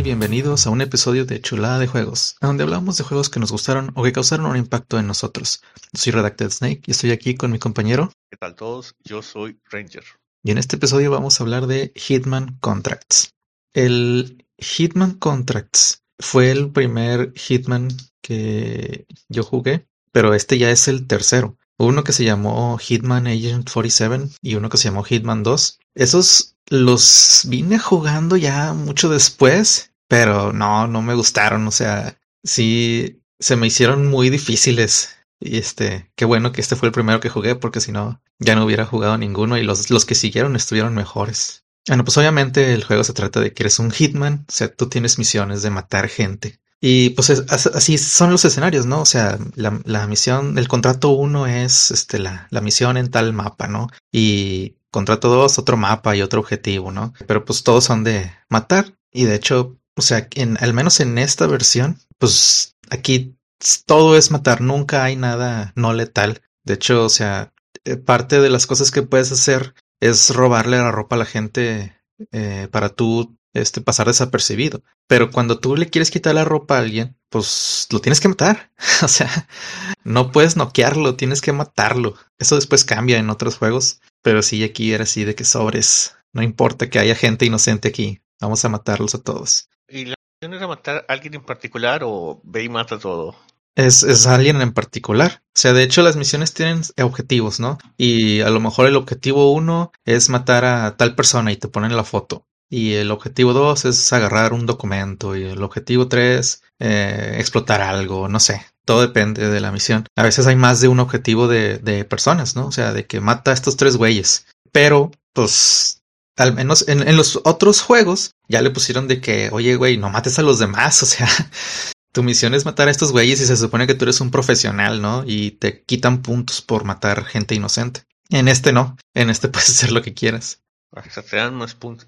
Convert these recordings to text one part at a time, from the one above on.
y bienvenidos a un episodio de Chulada de Juegos, donde hablamos de juegos que nos gustaron o que causaron un impacto en nosotros. Soy Redacted Snake y estoy aquí con mi compañero. ¿Qué tal todos? Yo soy Ranger. Y en este episodio vamos a hablar de Hitman Contracts. El Hitman Contracts fue el primer Hitman que yo jugué, pero este ya es el tercero. Uno que se llamó Hitman Agent 47 y uno que se llamó Hitman 2. Esos los vine jugando ya mucho después, pero no, no me gustaron. O sea, sí, se me hicieron muy difíciles. Y este, qué bueno que este fue el primero que jugué, porque si no, ya no hubiera jugado ninguno y los, los que siguieron estuvieron mejores. Bueno, pues obviamente el juego se trata de que eres un hitman, o sea, tú tienes misiones de matar gente. Y pues así son los escenarios, ¿no? O sea, la, misión, el contrato uno es este, la, la misión en tal mapa, ¿no? Y contrato dos, otro mapa y otro objetivo, ¿no? Pero pues todos son de matar. Y de hecho, o sea, en, al menos en esta versión, pues aquí todo es matar, nunca hay nada no letal. De hecho, o sea, eh, parte de las cosas que puedes hacer es robarle la ropa a la gente eh, para tú este, pasar desapercibido. Pero cuando tú le quieres quitar la ropa a alguien, pues lo tienes que matar. o sea, no puedes noquearlo, tienes que matarlo. Eso después cambia en otros juegos. Pero sí, aquí era así de que sobres. No importa que haya gente inocente aquí. Vamos a matarlos a todos. ¿Y la opción es matar a alguien en particular o ve y mata todo? Es, es alguien en particular. O sea, de hecho, las misiones tienen objetivos, ¿no? Y a lo mejor el objetivo uno es matar a tal persona y te ponen la foto. Y el objetivo 2 es agarrar un documento. Y el objetivo 3, eh, explotar algo, no sé. Todo depende de la misión. A veces hay más de un objetivo de, de personas, ¿no? O sea, de que mata a estos tres güeyes. Pero, pues, al menos en, en, los otros juegos ya le pusieron de que, oye, güey, no mates a los demás. O sea, tu misión es matar a estos güeyes y se supone que tú eres un profesional, ¿no? Y te quitan puntos por matar gente inocente. En este no. En este puedes hacer lo que quieras. Se te dan más puntos.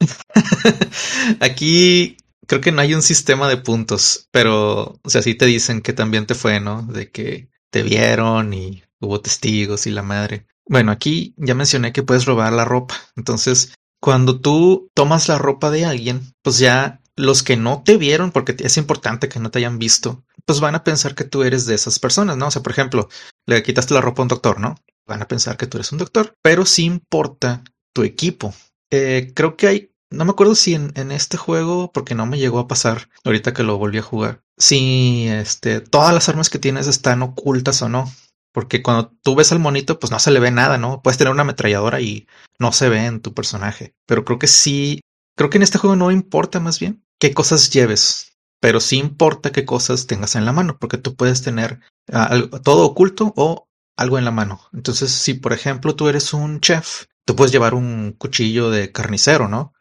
Aquí creo que no hay un sistema de puntos, pero, o sea, sí te dicen que también te fue, ¿no? De que te vieron y hubo testigos y la madre. Bueno, aquí ya mencioné que puedes robar la ropa. Entonces, cuando tú tomas la ropa de alguien, pues ya los que no te vieron, porque es importante que no te hayan visto, pues van a pensar que tú eres de esas personas, ¿no? O sea, por ejemplo, le quitaste la ropa a un doctor, ¿no? Van a pensar que tú eres un doctor, pero sí importa tu equipo. Eh, creo que hay no me acuerdo si en, en, este juego, porque no me llegó a pasar ahorita que lo volví a jugar, si este, todas las armas que tienes están ocultas o no. Porque cuando tú ves al monito, pues no se le ve nada, ¿no? Puedes tener una ametralladora y no se ve en tu personaje. Pero creo que sí, creo que en este juego no importa más bien qué cosas lleves, pero sí importa qué cosas tengas en la mano, porque tú puedes tener uh, todo oculto o algo en la mano. Entonces, si por ejemplo tú eres un chef, tú puedes llevar un cuchillo de carnicero, ¿no?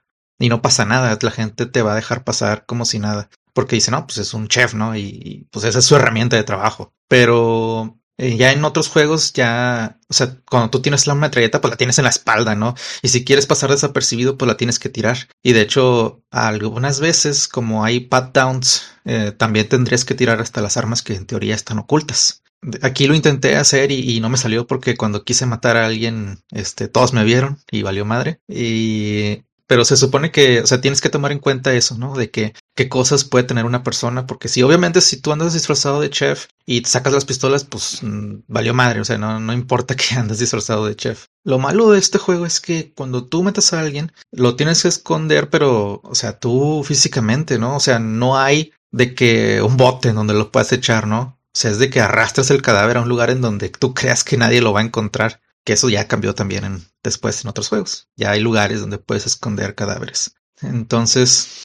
y no pasa nada, la gente te va a dejar pasar como si nada, porque dice, no, pues es un chef, ¿no? Y, pues esa es su herramienta de trabajo. Pero eh, ya en otros juegos ya, o sea, cuando tú tienes la metralleta, pues la tienes en la espalda, ¿no? Y si quieres pasar desapercibido, pues la tienes que tirar. Y de hecho, algunas veces, como hay pat downs, eh, también tendrías que tirar hasta las armas que en teoría están ocultas. Aquí lo intenté hacer y, y, no me salió porque cuando quise matar a alguien, este, todos me vieron y valió madre. Y pero se supone que, o sea, tienes que tomar en cuenta eso, ¿no? De que qué cosas puede tener una persona, porque si obviamente si tú andas disfrazado de chef y te sacas las pistolas, pues mmm, valió madre, o sea, no, no importa que andes disfrazado de chef. Lo malo de este juego es que cuando tú metas a alguien, lo tienes que esconder, pero, o sea, tú físicamente, ¿no? O sea, no hay de que un bote en donde lo puedas echar, ¿no? O sea, es de que arrastras el cadáver a un lugar en donde tú creas que nadie lo va a encontrar que eso ya cambió también en, después en otros juegos. Ya hay lugares donde puedes esconder cadáveres. Entonces,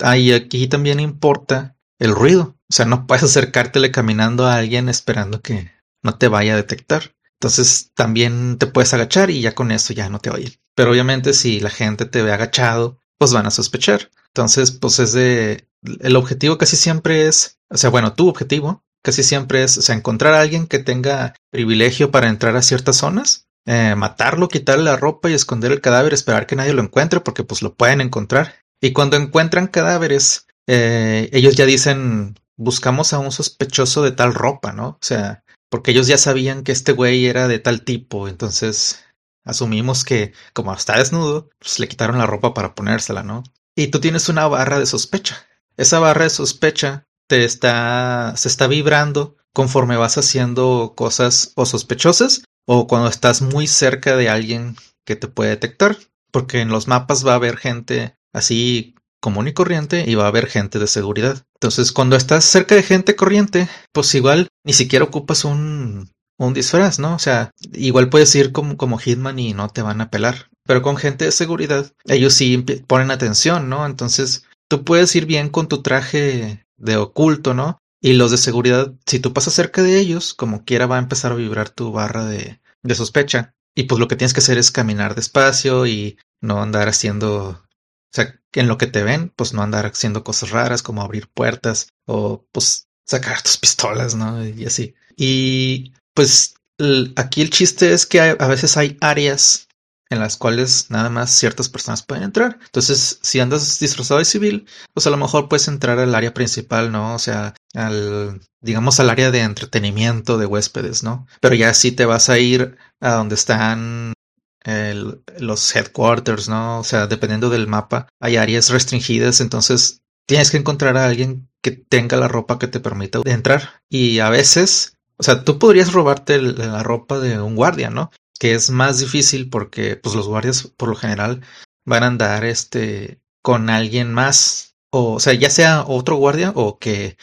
ahí aquí también importa el ruido. O sea, no puedes acercártele caminando a alguien esperando que no te vaya a detectar. Entonces también te puedes agachar y ya con eso ya no te oyen. Pero obviamente si la gente te ve agachado, pues van a sospechar. Entonces, pues es de... El objetivo casi siempre es, o sea, bueno, tu objetivo casi siempre es, o sea, encontrar a alguien que tenga privilegio para entrar a ciertas zonas, eh, matarlo, quitarle la ropa y esconder el cadáver, esperar que nadie lo encuentre porque pues lo pueden encontrar. Y cuando encuentran cadáveres, eh, ellos ya dicen, buscamos a un sospechoso de tal ropa, ¿no? O sea, porque ellos ya sabían que este güey era de tal tipo, entonces asumimos que como está desnudo, pues le quitaron la ropa para ponérsela, ¿no? y tú tienes una barra de sospecha. Esa barra de sospecha te está, se está vibrando conforme vas haciendo cosas o sospechosas o cuando estás muy cerca de alguien que te puede detectar. Porque en los mapas va a haber gente así común y corriente y va a haber gente de seguridad. Entonces, cuando estás cerca de gente corriente, pues igual ni siquiera ocupas un, un disfraz, ¿no? O sea, igual puedes ir como, como Hitman y no te van a pelar. Pero con gente de seguridad, ellos sí ponen atención, ¿no? Entonces, tú puedes ir bien con tu traje de oculto, ¿no? Y los de seguridad, si tú pasas cerca de ellos, como quiera va a empezar a vibrar tu barra de, de sospecha. Y pues lo que tienes que hacer es caminar despacio y no andar haciendo, o sea, en lo que te ven, pues no andar haciendo cosas raras como abrir puertas o pues sacar tus pistolas, ¿no? Y así. Y pues aquí el chiste es que a veces hay áreas en las cuales nada más ciertas personas pueden entrar. Entonces, si andas disfrazado de civil, pues a lo mejor puedes entrar al área principal, ¿no? O sea, al, digamos, al área de entretenimiento de huéspedes, ¿no? Pero ya sí te vas a ir a donde están los headquarters, ¿no? O sea, dependiendo del mapa, hay áreas restringidas, entonces tienes que encontrar a alguien que tenga la ropa que te permita entrar. Y a veces, o sea, tú podrías robarte la ropa de un guardia, ¿no? Que es más difícil porque pues los guardias por lo general van a andar este con alguien más. O, o sea ya sea otro guardia o que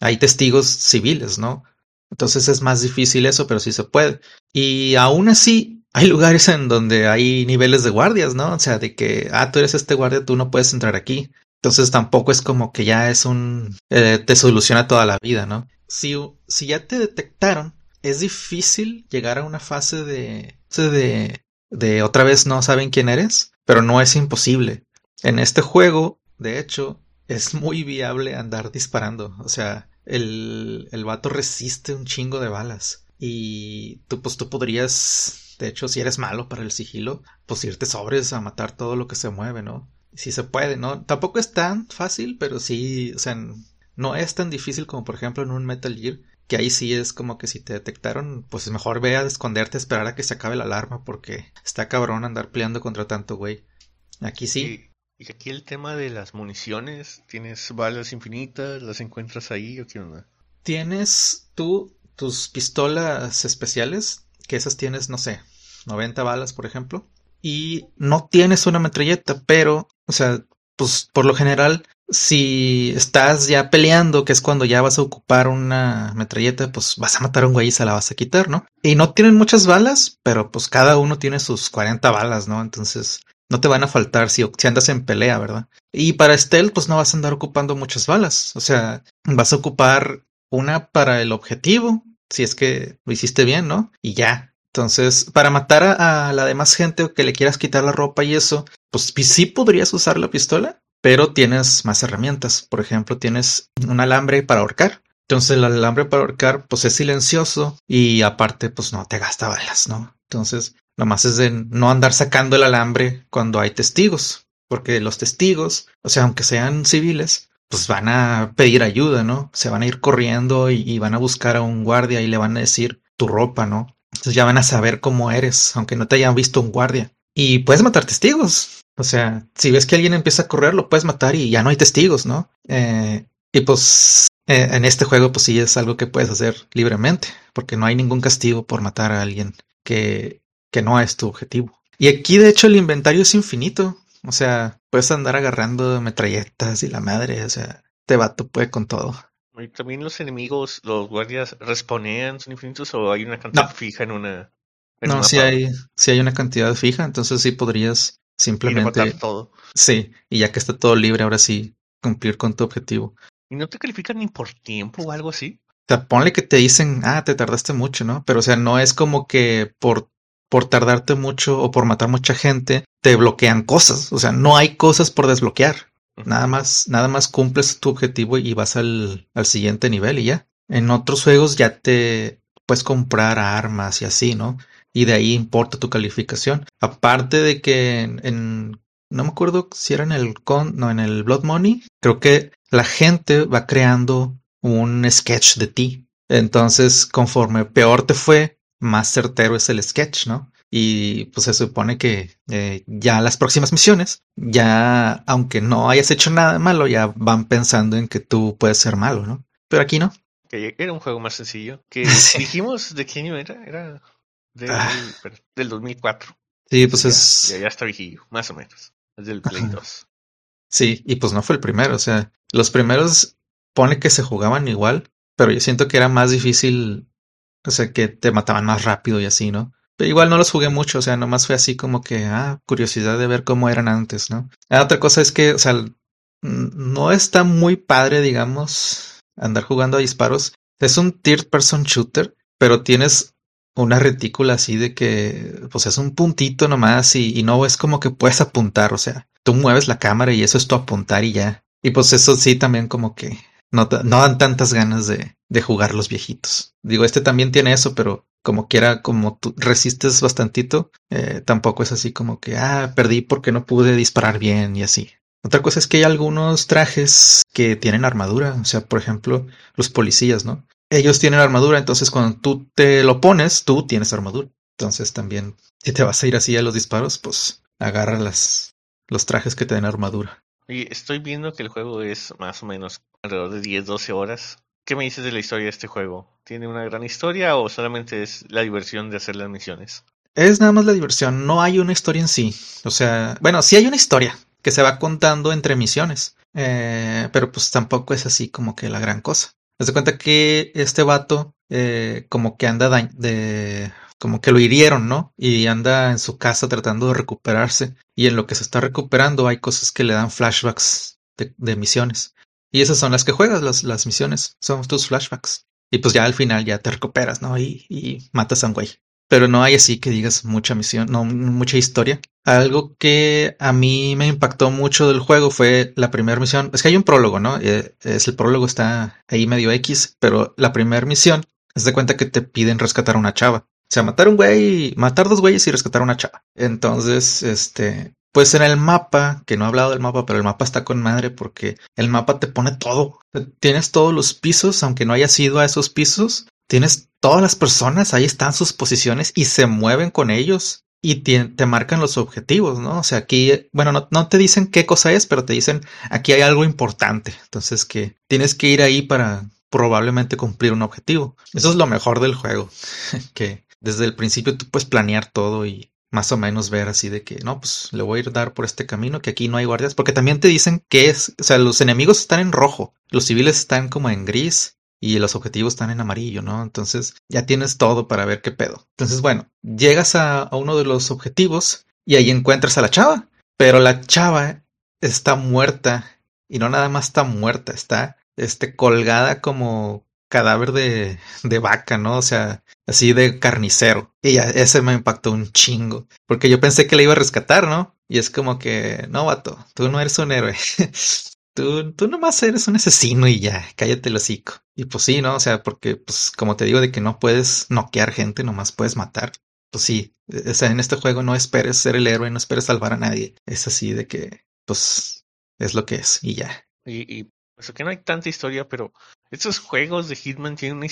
hay testigos civiles no entonces es más difícil eso pero sí se puede. Y aún así hay lugares en donde hay niveles de guardias no o sea de que ah tú eres este guardia tú no puedes entrar aquí entonces tampoco es como que ya es un eh, te soluciona toda la vida no si si ya te detectaron es difícil llegar a una fase de, de, de otra vez no saben quién eres, pero no es imposible. En este juego, de hecho, es muy viable andar disparando. O sea, el, el vato resiste un chingo de balas. Y tú, pues tú podrías, de hecho, si eres malo para el sigilo, pues irte sobres a matar todo lo que se mueve, ¿no? Si se puede, ¿no? Tampoco es tan fácil, pero sí, o sea, no es tan difícil como por ejemplo en un Metal Gear, que ahí sí es como que si te detectaron, pues es mejor ve a esconderte, esperar a que se acabe la alarma, porque está cabrón andar peleando contra tanto güey. Aquí sí. Y, aquí el tema de las municiones, ¿tienes balas infinitas? ¿Las encuentras ahí o qué onda? Tienes tú tus pistolas especiales, que esas tienes, no sé, 90 balas, por ejemplo. Y no tienes una metralleta, pero, o sea, pues por lo general si estás ya peleando, que es cuando ya vas a ocupar una metralleta, pues vas a matar a un güey y se la vas a quitar, ¿no? Y no tienen muchas balas, pero pues cada uno tiene sus 40 balas, ¿no? Entonces no te van a faltar si, andas en pelea, ¿verdad? Y para stealth, pues no vas a andar ocupando muchas balas. O sea, vas a ocupar una para el objetivo, si es que lo hiciste bien, ¿no? Y ya. Entonces, para matar a, a la demás gente o que le quieras quitar la ropa y eso, pues sí podrías usar la pistola, pero tienes más herramientas. Por ejemplo, tienes un alambre para ahorcar. Entonces el alambre para ahorcar pues es silencioso y aparte pues no te gasta balas, ¿no? Entonces nomás es de no andar sacando el alambre cuando hay testigos, porque los testigos, o sea, aunque sean civiles, pues van a pedir ayuda, ¿no? Se van a ir corriendo y, y van a buscar a un guardia y le van a decir tu ropa, ¿no? Entonces ya van a saber cómo eres, aunque no te hayan visto un guardia. Y puedes matar testigos. O sea, si ves que alguien empieza a correr, lo puedes matar y ya no hay testigos, ¿no? Eh, y pues eh, en este juego, pues sí es algo que puedes hacer libremente, porque no hay ningún castigo por matar a alguien que, que no es tu objetivo. Y aquí, de hecho, el inventario es infinito. O sea, puedes andar agarrando metralletas y la madre, o sea, te vato puede con todo. ¿Y también los enemigos, los guardias, responean, son infinitos o hay una cantidad fija en una? no, si hay, si hay una cantidad fija, entonces sí podrías Simplemente. todo. Sí, y ya que está todo libre, ahora sí, cumplir con tu objetivo. ¿Y no te califican ni por tiempo o algo así? O sea, ponle que te dicen, ah, te tardaste mucho, ¿no? Pero, o sea, no es como que por, por tardarte mucho o por matar mucha gente, te bloquean cosas. O sea, no hay cosas por desbloquear. Nada más, nada más cumples tu objetivo y vas al, al siguiente nivel y ya. En otros juegos ya te puedes comprar armas y así, ¿no? Y de ahí importa tu calificación. Aparte de que en, no me acuerdo si era en el con, no, en el Blood Money, creo que la gente va creando un sketch de ti. Entonces, conforme peor te fue, más certero es el sketch, ¿no? Y pues se supone que eh, ya las próximas misiones, ya aunque no hayas hecho nada malo, ya van pensando en que tú puedes ser malo, ¿no? Pero aquí no. Era un juego más sencillo. Que dijimos de qué año era. Era del, Ah. del 2004. Sí, pues ya, es... Ya, ya está viejillo, más o menos. Es del Play 2. Sí, y pues no fue el primero, o sea, los primeros pone que se jugaban igual, pero yo siento que era más difícil, o sea, que te mataban más rápido y así, ¿no? Pero igual no los jugué mucho, o sea, nomás fue así como que, ah, curiosidad de ver cómo eran antes, ¿no? Ah, otra cosa es que, o sea, no está muy padre, digamos, andar jugando a disparos. Es un third person shooter, pero tienes una retícula así de que, pues es un puntito nomás y, y no es como que puedes apuntar, o sea, tú mueves la cámara y eso es tu apuntar y ya. Y pues eso sí también como que no, no dan tantas ganas de, de jugar los viejitos. Digo, este también tiene eso, pero como quiera, como tú resistes bastantito, eh, tampoco es así como que, ah, perdí porque no pude disparar bien y así. Otra cosa es que hay algunos trajes que tienen armadura, o sea, por ejemplo, los policías, ¿no? Ellos tienen armadura, entonces cuando tú te lo pones, tú tienes armadura. Entonces también, si te vas a ir así a los disparos, pues agarra las, los trajes que te den armadura. Y estoy viendo que el juego es más o menos alrededor de 10-12 horas. ¿Qué me dices de la historia de este juego? ¿Tiene una gran historia o solamente es la diversión de hacer las misiones? Es nada más la diversión, no hay una historia en sí. O sea, bueno, sí hay una historia que se va contando entre misiones, eh, pero pues tampoco es así como que la gran cosa. Haz de cuenta que este vato eh, como que anda de... como que lo hirieron, ¿no? Y anda en su casa tratando de recuperarse. Y en lo que se está recuperando hay cosas que le dan flashbacks de, de misiones. Y esas son las que juegas, las, las misiones, son tus flashbacks. Y pues ya al final ya te recuperas, ¿no? Y, y matas a un güey pero no hay así que digas mucha misión, no mucha historia. Algo que a mí me impactó mucho del juego fue la primera misión. Es que hay un prólogo, ¿no? Eh, es el prólogo está ahí medio X, pero la primera misión es de cuenta que te piden rescatar a una chava. O sea, matar un güey, matar dos güeyes y rescatar a una chava. Entonces, este, pues en el mapa, que no he hablado del mapa, pero el mapa está con madre porque el mapa te pone todo. Tienes todos los pisos, aunque no hayas ido a esos pisos, tienes todas las personas, ahí están sus posiciones y se mueven con ellos y te, marcan los objetivos, ¿no? O sea, aquí, bueno, no, no, te dicen qué cosa es, pero te dicen aquí hay algo importante. Entonces que tienes que ir ahí para probablemente cumplir un objetivo. Eso es lo mejor del juego, que desde el principio tú puedes planear todo y más o menos ver así de que no, pues le voy a ir dar por este camino, que aquí no hay guardias, porque también te dicen que es, o sea, los enemigos están en rojo, los civiles están como en gris y los objetivos están en amarillo, ¿no? Entonces ya tienes todo para ver qué pedo. Entonces, bueno, llegas a, uno de los objetivos y ahí encuentras a la chava, pero la chava está muerta y no nada más está muerta, está este colgada como cadáver de, de vaca, ¿no? O sea, así de carnicero. Y ya, ese me impactó un chingo. Porque yo pensé que le iba a rescatar, ¿no? Y es como que, no, vato, tú no eres un héroe. tú, tú nomás eres un asesino y ya, cállate el hocico. Y pues sí, ¿no? O sea, porque, pues, como te digo, de que no puedes noquear gente, nomás puedes matar. Pues sí, o sea, en este juego no esperes ser el héroe, no esperes salvar a nadie. Es así de que, pues, es lo que es y ya. Y, y pues aquí no hay tanta historia, pero estos juegos de Hitman tienen una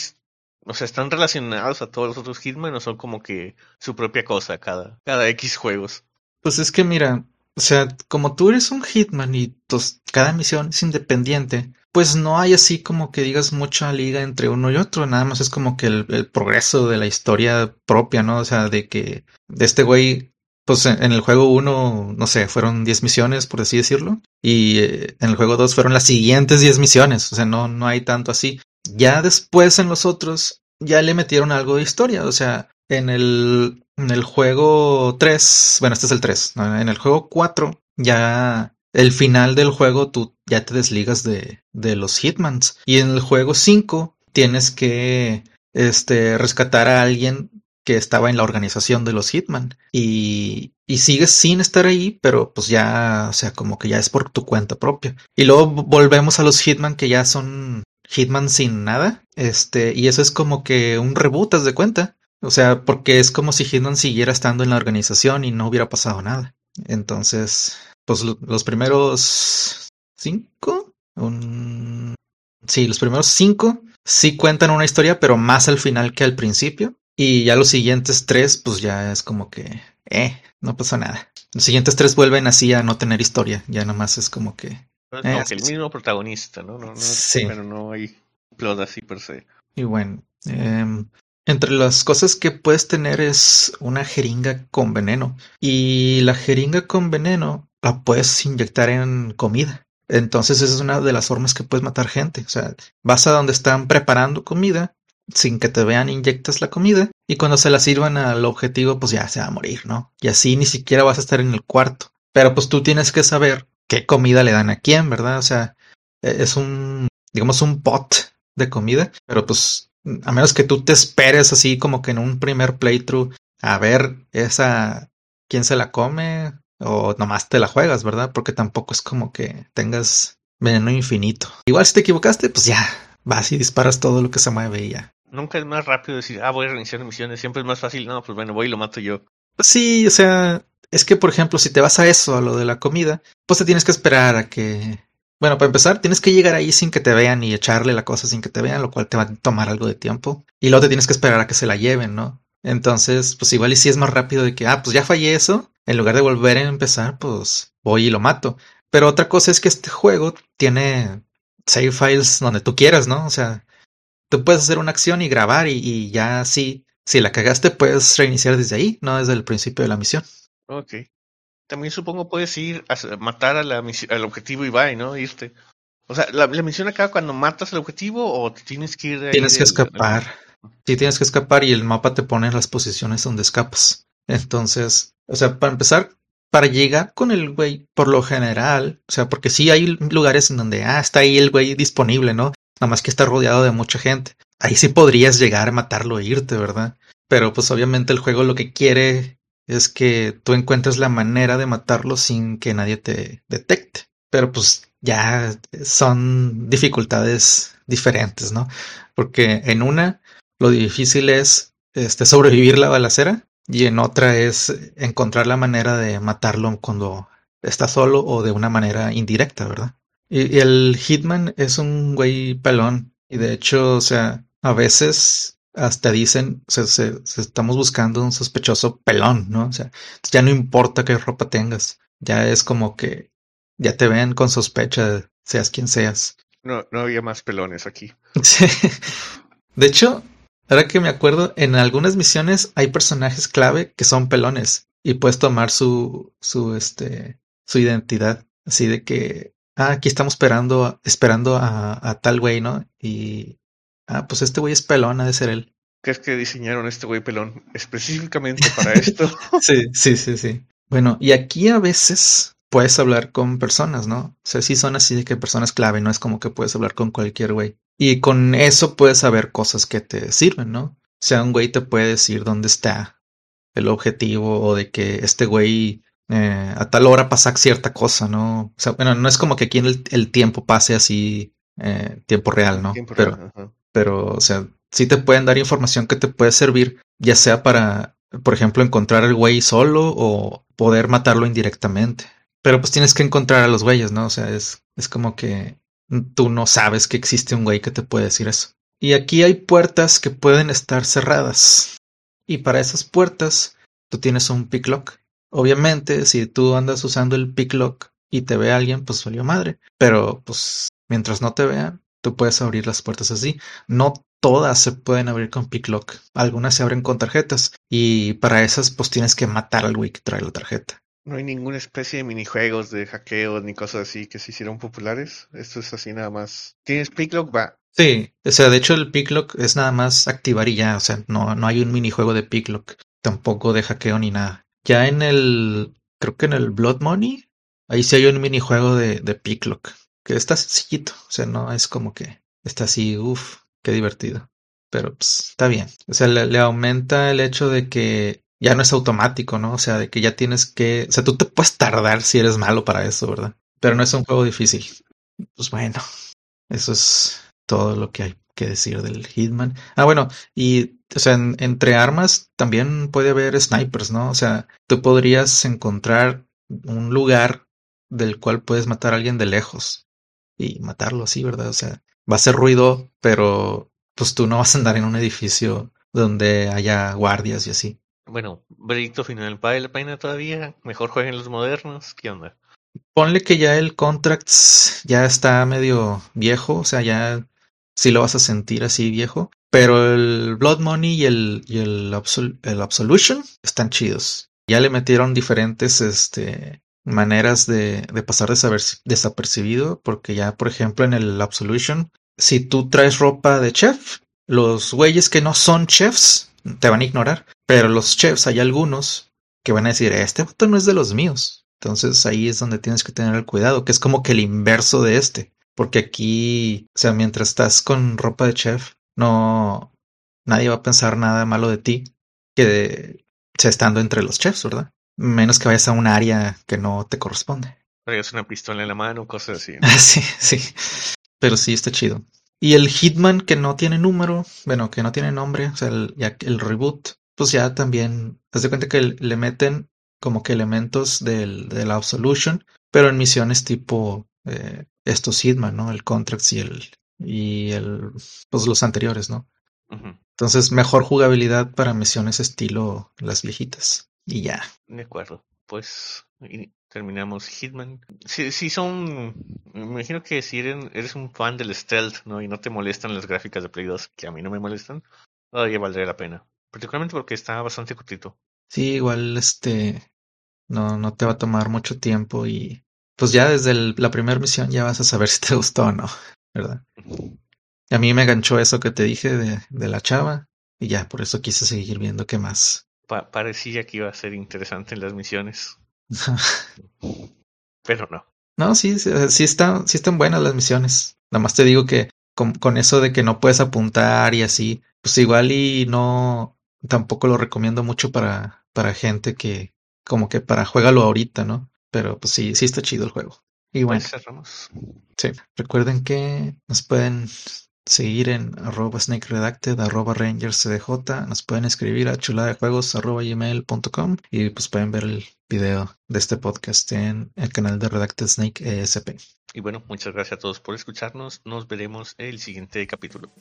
o sea, están relacionados a todos los otros Hitman o son como que su propia cosa cada, cada X juegos. Pues es que mira, o sea, como tú eres un Hitman y tos, cada misión es independiente, pues no hay así como que digas mucha liga entre uno y otro, nada más es como que el, progreso de la historia propia, ¿no? O sea, de que de este güey, pues en, en el juego 1, no sé, fueron 10 misiones, por así decirlo, y eh, en el juego 2 fueron las siguientes 10 misiones, o sea, no, no hay tanto así. Ya después en los otros, ya le metieron algo de historia, o sea, en el, en el juego 3, bueno, este es el 3, ¿no? en el juego 4 ya el final del juego tú ya te desligas de, de los Hitmans y en el juego 5 tienes que este, rescatar a alguien que estaba en la organización de los Hitman y, y sigues sin estar ahí, pero pues ya, o sea, como que ya es por tu cuenta propia. Y luego volvemos a los Hitman que ya son Hitman sin nada, este, y eso es como que un reboot, ¿te de cuenta? O sea, porque es como si Hitman siguiera estando en la organización y no hubiera pasado nada. Entonces, pues los primeros cinco, un... sí, los primeros cinco sí cuentan una historia, pero más al final que al principio. Y ya los siguientes tres, pues ya es como que, eh, no pasa nada. Los siguientes tres vuelven así a no tener historia. Ya nomás es como que. Es eh, como que el mismo protagonista, ¿no? no, no Sí. Pero no hay plot así per se. Y bueno, em, entre las cosas que puedes tener es una jeringa con veneno. Y la jeringa con veneno la puedes inyectar en comida. Entonces esa es una de las formas que puedes matar gente. O sea, vas a donde están preparando comida, sin que te vean inyectas la comida y cuando se la sirvan al objetivo pues ya se va a morir, ¿no? Y así ni siquiera vas a estar en el cuarto. Pero pues tú tienes que saber qué comida le dan a quién, ¿verdad? O sea, e- es un, digamos, un pot de comida, pero pues a menos que tú te esperes así como que en un primer playthrough a ver esa, quién se la come o nomás te la juegas, ¿verdad? Porque tampoco es como que tengas veneno infinito. Igual si te equivocaste, pues ya, vas y disparas todo lo que se mueve y ya. Nunca es más rápido decir, ah, voy a reiniciar misiones. Siempre es más fácil, no, pues bueno, voy y lo mato yo. Sí, o sea, es que por ejemplo, si te vas a eso, a lo de la comida, pues te tienes que esperar a que... Bueno, para empezar, tienes que llegar ahí sin que te vean y echarle la cosa sin que te vean, lo cual te va a tomar algo de tiempo. Y luego te tienes que esperar a que se la lleven, ¿no? Entonces, pues igual y si es más rápido de que, ah, pues ya fallé eso, en lugar de volver a empezar, pues voy y lo mato. Pero otra cosa es que este juego tiene save files donde tú quieras, ¿no? O sea, tú puedes hacer una acción y grabar y, ya sí, si la cagaste puedes reiniciar desde ahí, no desde el principio de la misión. Ok. También supongo puedes ir a matar a la misi- al objetivo y bye, ¿no? Irte. O sea, ¿la, la misión acaba cuando matas al objetivo o tienes que ir Tienes que escapar. Sí, tienes que escapar y el mapa te pone las posiciones donde escapas. Entonces, o sea, para empezar, para llegar con el güey, por lo general, o sea, porque sí hay lugares en donde, ah, está ahí el güey disponible, ¿no? Nada más que está rodeado de mucha gente. Ahí sí podrías llegar a matarlo e irte, ¿verdad? Pero pues obviamente el juego lo que quiere es que tú encuentres la manera de matarlo sin que nadie te detecte. Pero pues ya son dificultades diferentes, ¿no? Porque en una lo difícil es este, sobrevivir la balacera y en otra es encontrar la manera de matarlo cuando está solo o de una manera indirecta, ¿verdad? Y, y el Hitman es un güey pelón y de hecho, o sea, a veces hasta dicen, se, se estamos buscando un sospechoso pelón, ¿no? O sea, ya no importa qué ropa tengas, ya es como que ya te ven con sospecha, seas quien seas. No, no había más pelones aquí. Sí. De hecho, ahora que me acuerdo, en algunas misiones hay personajes clave que son pelones y puedes tomar su, su, este, su identidad. Así de que, ah, aquí estamos esperando, esperando a, a tal güey, ¿no? Y, ah, pues este güey es pelón, ha de ser él. ¿Qué es que diseñaron este güey pelón específicamente para esto? Sí, sí, sí, sí. Bueno, y aquí a veces puedes hablar con personas, ¿no? O sea, sí son así de que personas clave, no es como que puedes hablar con cualquier güey. Y con eso puedes saber cosas que te sirven, ¿no? O sea, un güey te puede decir dónde está el objetivo o de que este güey eh, a tal hora pasa cierta cosa, ¿no? O sea, bueno, no es como que aquí en el, el tiempo pase así, eh, tiempo real, ¿no? Tiempo Pero, real. Pero, o sea, sí te pueden dar información que te puede servir, ya sea para, por ejemplo, encontrar al güey solo o poder matarlo indirectamente. Pero pues tienes que encontrar a los güeyes, ¿no? O sea, es, es como que tú no sabes que existe un güey que te puede decir eso. Y aquí hay puertas que pueden estar cerradas. Y para esas puertas, tú tienes un pick lock. Obviamente, si tú andas usando el pick lock y te ve alguien, pues salió madre. Pero pues mientras no te vean, tú puedes abrir las puertas así. No todas se pueden abrir con pick lock. Algunas se abren con tarjetas. Y para esas, pues tienes que matar al güey que trae la tarjeta. No hay ninguna especie de minijuegos de hackeo ni cosas así que se hicieron populares. Esto es así nada más. ¿Tienes picklock? Va. Sí, o sea, de hecho el picklock es nada más activar y ya, o sea, no, no hay un minijuego de picklock, tampoco de hackeo ni nada. Ya en el, creo que en el Blood Money, ahí sí hay un minijuego de, de picklock, que está sencillito, o sea, no es como que está así, uff, qué divertido, pero pues está bien. O sea, le, aumenta el hecho de que ya no es automático, ¿no? O sea, de que ya tienes que, o sea, tú te puedes tardar si eres malo para eso, ¿verdad? Pero no es un juego difícil. Pues bueno, eso es todo lo que hay que decir del Hitman. Ah, bueno, y o sea, en- entre armas también puede haber snipers, ¿no? O sea, tú podrías encontrar un lugar del cual puedes matar a alguien de lejos y matarlo así, ¿verdad? O sea, va a ser ruido, pero pues tú no vas a andar en un edificio donde haya guardias y así. Bueno, veredicto final, ¿vale la pena todavía? Mejor jueguen los modernos, ¿qué onda? Ponle que ya el Contracts ya está medio viejo, o sea, ya sí lo vas a sentir así viejo, pero el Blood Money y el, y el, el Absolution están chidos. Ya le metieron diferentes este, maneras de, pasar desapercibido, porque ya, por ejemplo, en el Absolution, si tú traes ropa de chef, los güeyes que no son chefs te van a ignorar, pero los chefs hay algunos que van a decir, este voto no es de los míos. Entonces ahí es donde tienes que tener el cuidado, que es como que el inverso de este. Porque aquí, o sea, mientras estás con ropa de chef, no, nadie va a pensar nada malo de ti que de, estando entre los chefs, ¿verdad? Menos que vayas a un área que no te corresponde. Traigas una pistola en la mano, cosas así. sí, sí. Pero sí está chido. Y el Hitman que no tiene número, bueno, que no tiene nombre, o sea, el, reboot, pues ya también, te das cuenta que le meten como que elementos del, de la Absolution, pero en misiones tipo eh, estos Hitman, ¿no? El Contracts y el, y el, pues los anteriores, ¿no? Entonces, mejor jugabilidad para misiones estilo las viejitas. Y ya. De acuerdo. Pues terminamos Hitman. Si, si son. Me imagino que si eres, un fan del stealth, ¿no? Y no te molestan las gráficas de Play 2, que a mí no me molestan, todavía valdría la pena. Particularmente porque está bastante cortito. Sí, igual este. No, no te va a tomar mucho tiempo y. Pues ya desde la primera misión ya vas a saber si te gustó o no, ¿verdad? A mí me ganchó eso que te dije de, de la chava y ya, por eso quise seguir viendo qué más parecía que iba a ser interesante en las misiones. Pero no. No, sí, sí, están, sí están buenas las misiones. Nada más te digo que con, con, eso de que no puedes apuntar y así, pues igual y no, tampoco lo recomiendo mucho para, para gente que, como que para juégalo ahorita, ¿no? Pero pues sí, sí está chido el juego. Y bueno. Pues cerramos. Sí, recuerden que nos pueden seguir en arroba snake redacted, arroba cdj Nos pueden escribir a chuladejuegos arroba gmail.com y pues pueden ver el video de este podcast en el canal de Redacted Snake ESP. Y bueno, muchas gracias a todos por escucharnos. Nos veremos el siguiente capítulo.